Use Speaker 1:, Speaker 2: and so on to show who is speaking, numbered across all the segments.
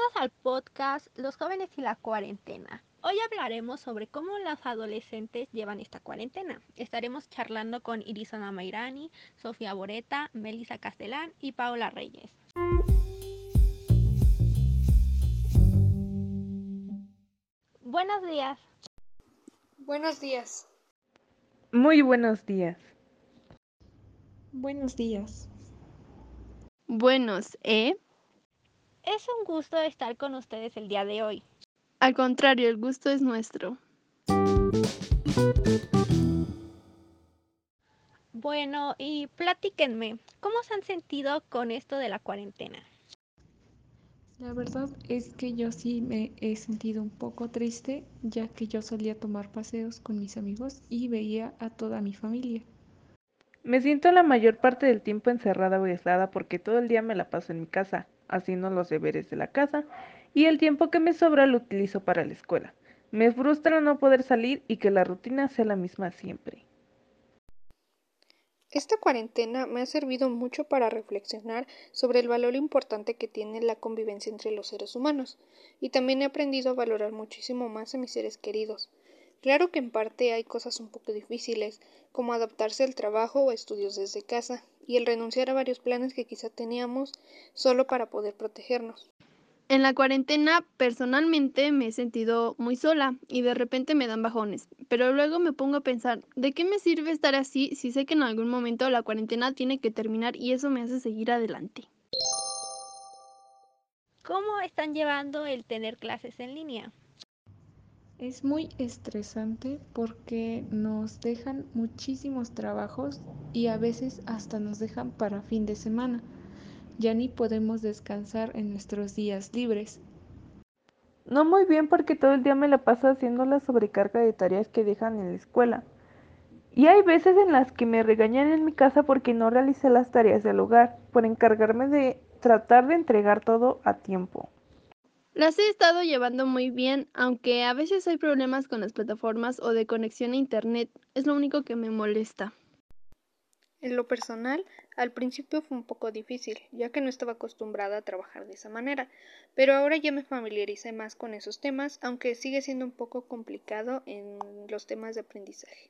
Speaker 1: Bienvenidos al podcast Los jóvenes y la cuarentena. Hoy hablaremos sobre cómo las adolescentes llevan esta cuarentena. Estaremos charlando con Irisana Mairani, Sofía Boreta, Melissa Castellán y Paula Reyes. Buenos días.
Speaker 2: Buenos días.
Speaker 3: Muy buenos días.
Speaker 4: Buenos días.
Speaker 5: Buenos, ¿eh?
Speaker 1: Es un gusto estar con ustedes el día de hoy.
Speaker 5: Al contrario, el gusto es nuestro.
Speaker 1: Bueno, y platíquenme, ¿cómo se han sentido con esto de la cuarentena?
Speaker 4: La verdad es que yo sí me he sentido un poco triste, ya que yo solía tomar paseos con mis amigos y veía a toda mi familia.
Speaker 3: Me siento la mayor parte del tiempo encerrada o aislada porque todo el día me la paso en mi casa, haciendo los deberes de la casa, y el tiempo que me sobra lo utilizo para la escuela. Me frustra no poder salir y que la rutina sea la misma siempre.
Speaker 2: Esta cuarentena me ha servido mucho para reflexionar sobre el valor importante que tiene la convivencia entre los seres humanos, y también he aprendido a valorar muchísimo más a mis seres queridos. Claro que en parte hay cosas un poco difíciles, como adaptarse al trabajo o estudios desde casa, y el renunciar a varios planes que quizá teníamos solo para poder protegernos.
Speaker 5: En la cuarentena, personalmente me he sentido muy sola y de repente me dan bajones, pero luego me pongo a pensar, ¿de qué me sirve estar así si sé que en algún momento la cuarentena tiene que terminar y eso me hace seguir adelante?
Speaker 1: ¿Cómo están llevando el tener clases en línea?
Speaker 4: Es muy estresante porque nos dejan muchísimos trabajos y a veces hasta nos dejan para fin de semana ya ni podemos descansar en nuestros días libres.
Speaker 3: No muy bien porque todo el día me la paso haciendo la sobrecarga de tareas que dejan en la escuela. Y hay veces en las que me regañan en mi casa porque no realicé las tareas del hogar, por encargarme de tratar de entregar todo a tiempo.
Speaker 5: Las he estado llevando muy bien, aunque a veces hay problemas con las plataformas o de conexión a Internet, es lo único que me molesta.
Speaker 2: En lo personal, al principio fue un poco difícil, ya que no estaba acostumbrada a trabajar de esa manera, pero ahora ya me familiaricé más con esos temas, aunque sigue siendo un poco complicado en los temas de aprendizaje.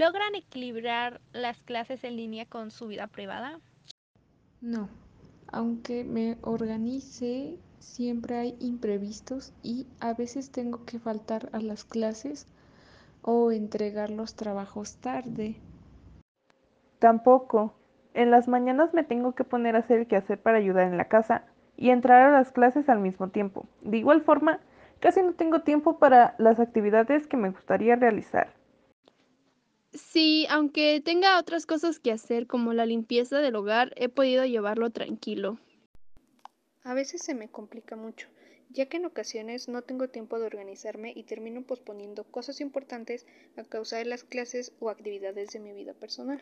Speaker 1: ¿Logran equilibrar las clases en línea con su vida privada?
Speaker 4: No, aunque me organice siempre hay imprevistos y a veces tengo que faltar a las clases o entregar los trabajos tarde.
Speaker 3: Tampoco. En las mañanas me tengo que poner a hacer el quehacer para ayudar en la casa y entrar a las clases al mismo tiempo. De igual forma, casi no tengo tiempo para las actividades que me gustaría realizar.
Speaker 5: Sí, aunque tenga otras cosas que hacer como la limpieza del hogar, he podido llevarlo tranquilo.
Speaker 2: A veces se me complica mucho, ya que en ocasiones no tengo tiempo de organizarme y termino posponiendo cosas importantes a causa de las clases o actividades de mi vida personal.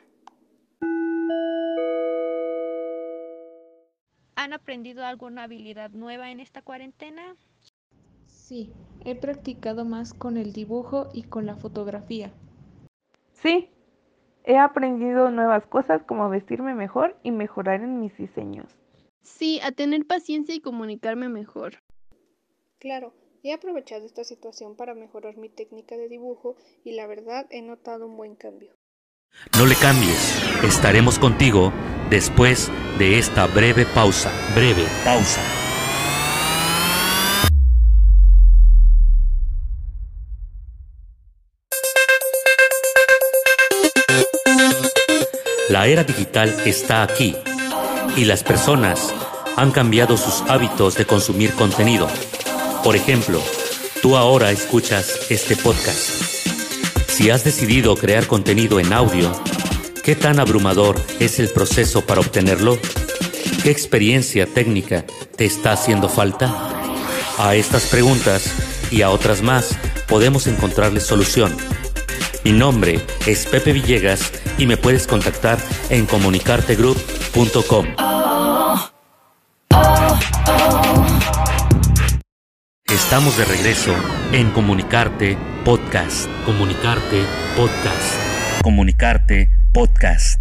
Speaker 1: ¿Han aprendido alguna habilidad nueva en esta cuarentena?
Speaker 4: Sí, he practicado más con el dibujo y con la fotografía.
Speaker 3: Sí, he aprendido nuevas cosas como vestirme mejor y mejorar en mis diseños.
Speaker 5: Sí, a tener paciencia y comunicarme mejor.
Speaker 2: Claro, he aprovechado esta situación para mejorar mi técnica de dibujo y la verdad he notado un buen cambio.
Speaker 6: No le cambies, estaremos contigo después de esta breve pausa, breve pausa. La era digital está aquí y las personas han cambiado sus hábitos de consumir contenido. Por ejemplo, tú ahora escuchas este podcast. Si has decidido crear contenido en audio, ¿qué tan abrumador es el proceso para obtenerlo? ¿Qué experiencia técnica te está haciendo falta? A estas preguntas y a otras más podemos encontrarles solución. Mi nombre es Pepe Villegas y me puedes contactar en comunicartegroup.com. Estamos de regreso en Comunicarte Podcast. Comunicarte Podcast. Comunicarte podcast.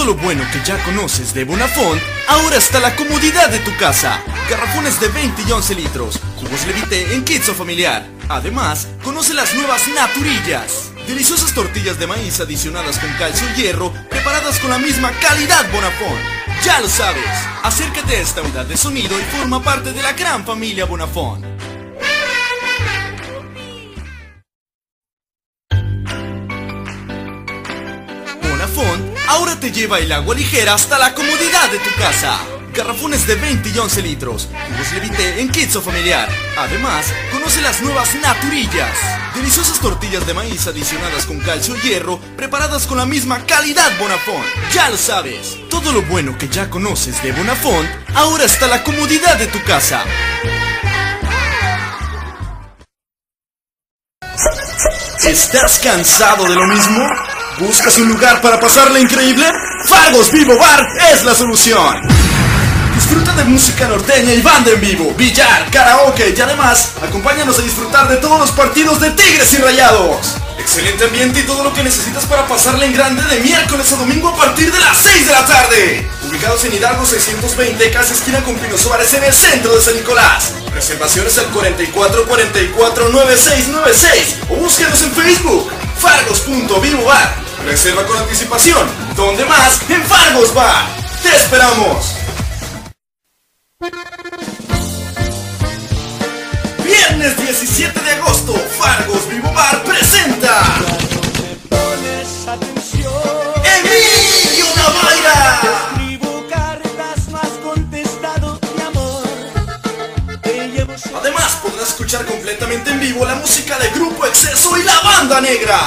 Speaker 7: Todo lo bueno que ya conoces de Bonafont, ahora está la comodidad de tu casa. Garrafones de 20 y 11 litros, jugos Levité en kits o familiar. Además, conoce las nuevas Naturillas. Deliciosas tortillas de maíz adicionadas con calcio y hierro, preparadas con la misma calidad Bonafont. Ya lo sabes, acércate a esta unidad de sonido y forma parte de la gran familia. Bonafont te lleva el agua ligera hasta la comodidad de tu casa. Garrafones de 20 y 11 litros, jugos Levité en kits familiar. Además, conoce las nuevas Naturillas. Deliciosas tortillas de maíz adicionadas con calcio y hierro, preparadas con la misma calidad Bonafont. Ya lo sabes, todo lo bueno que ya conoces de Bonafont, ahora está la comodidad de tu casa. ¿Estás cansado de lo mismo? ¿Buscas un lugar para pasarla increíble? Fargos Vivo Bar es la solución. Disfruta de música norteña y banda en vivo, billar, karaoke y además acompáñanos a disfrutar de todos los partidos de Tigres y Rayados. Excelente ambiente y todo lo que necesitas para pasarla en grande de miércoles a domingo a partir de las 6 de la tarde. Ubicados en Hidalgo 620, casi esquina con Pino en el centro de San Nicolás. Reservaciones al 44449696 o búsquenos en Facebook. Fargos.vivo bar. Reserva con anticipación. ¿Dónde más? En Fargos Bar. ¡Te esperamos! Viernes 17 de agosto, Fargos Vivo Bar presenta Emilio Navaira. Además podrás escuchar completamente en vivo la música de Grupo Exceso y la Banda Negra.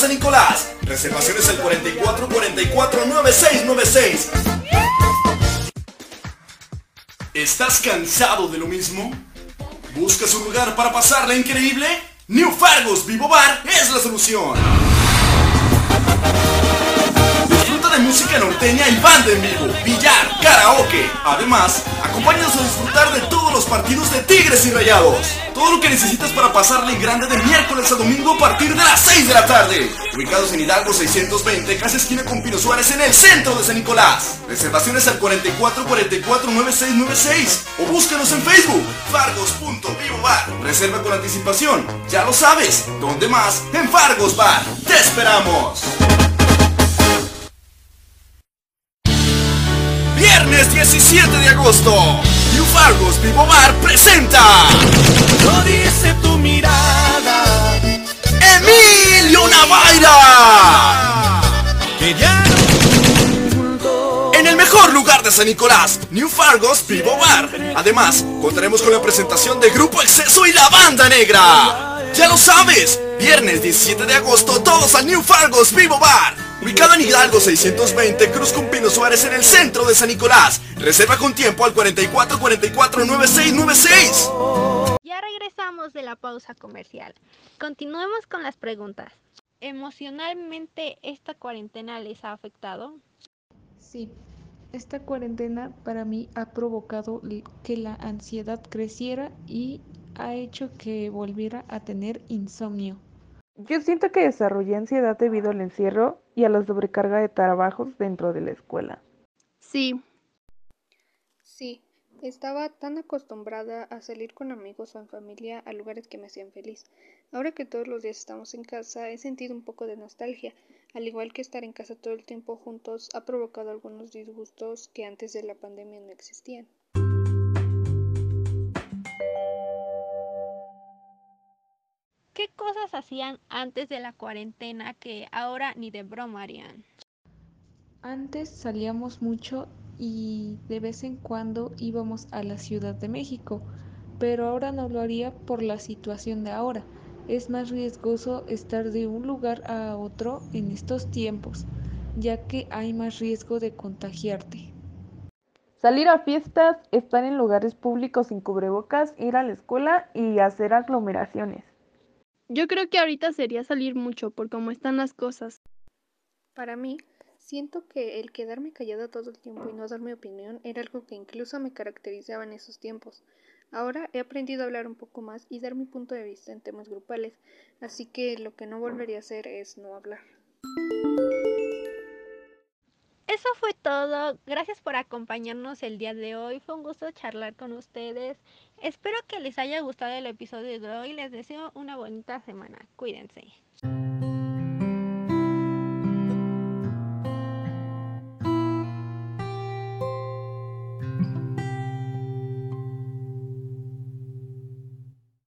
Speaker 7: San Nicolás. Reservaciones al 44 44 9696. ¿Estás cansado de lo mismo? ¿Buscas un lugar para pasarla increíble? New Fargos Vivo Bar es la solución. De música norteña y banda en vivo, billar, karaoke. Además, acompáñanos a disfrutar de todos los partidos de Tigres y Rayados. Todo lo que necesitas para pasarle grande de miércoles a domingo a partir de las 6 de la tarde. Ubicados en Hidalgo 620, casi esquina con Pino Suárez en el centro de San Nicolás. Reservaciones al 44 44 9696 o búscanos en Facebook, Fargos.vivo Bar. Reserva con anticipación, ya lo sabes. ¿Dónde más? En Fargos Bar. ¡Te esperamos! 17 de agosto, New Fargos Vivo Bar presenta
Speaker 8: Lo dice tu mirada
Speaker 7: Emilio Navaira.
Speaker 8: que ya no
Speaker 7: En el mejor lugar de San Nicolás, New Fargos Vivo Bar. Además, contaremos con la presentación de Grupo Exceso y la Banda Negra. Ya lo sabes, viernes 17 de agosto, todos al New Fargos Vivo Bar. Ubicado en Hidalgo 620, Cruz con Pino Suárez en el centro de San Nicolás. Reserva con tiempo al 44 44 9696.
Speaker 1: Ya regresamos de la pausa comercial. Continuemos con las preguntas. ¿Emocionalmente esta cuarentena les ha afectado?
Speaker 4: Sí, esta cuarentena para mí ha provocado que la ansiedad creciera y ha hecho que volviera a tener insomnio.
Speaker 3: Yo siento que desarrollé ansiedad debido al encierro y a la sobrecarga de trabajos dentro de la escuela.
Speaker 5: Sí,
Speaker 2: Sí, estaba tan acostumbrada a salir con amigos o en familia a lugares que me hacían feliz. Ahora que todos los días estamos en casa, he sentido un poco de nostalgia. Al igual que estar en casa todo el tiempo juntos, ha provocado algunos disgustos que antes de la pandemia no existían.
Speaker 1: ¿Qué cosas hacían antes de la cuarentena que ahora ni de broma harían?
Speaker 4: Antes salíamos mucho y de vez en cuando íbamos a la Ciudad de México, pero ahora no lo haría por la situación de ahora. Es más riesgoso estar de un lugar a otro en estos tiempos, ya que hay más riesgo de contagiarte.
Speaker 3: Salir a fiestas, estar en lugares públicos sin cubrebocas, ir a la escuela y hacer aglomeraciones.
Speaker 5: Yo creo que ahorita sería salir mucho por cómo están las cosas.
Speaker 2: Para mí, siento que el quedarme callada todo el tiempo y no dar mi opinión era algo que incluso me caracterizaba en esos tiempos. Ahora he aprendido a hablar un poco más y dar mi punto de vista en temas grupales, así que lo que no volvería a hacer es no hablar.
Speaker 1: Eso fue todo. Gracias por acompañarnos el día de hoy. Fue un gusto charlar con ustedes. Espero que les haya gustado el episodio de hoy. Les deseo una bonita semana. Cuídense.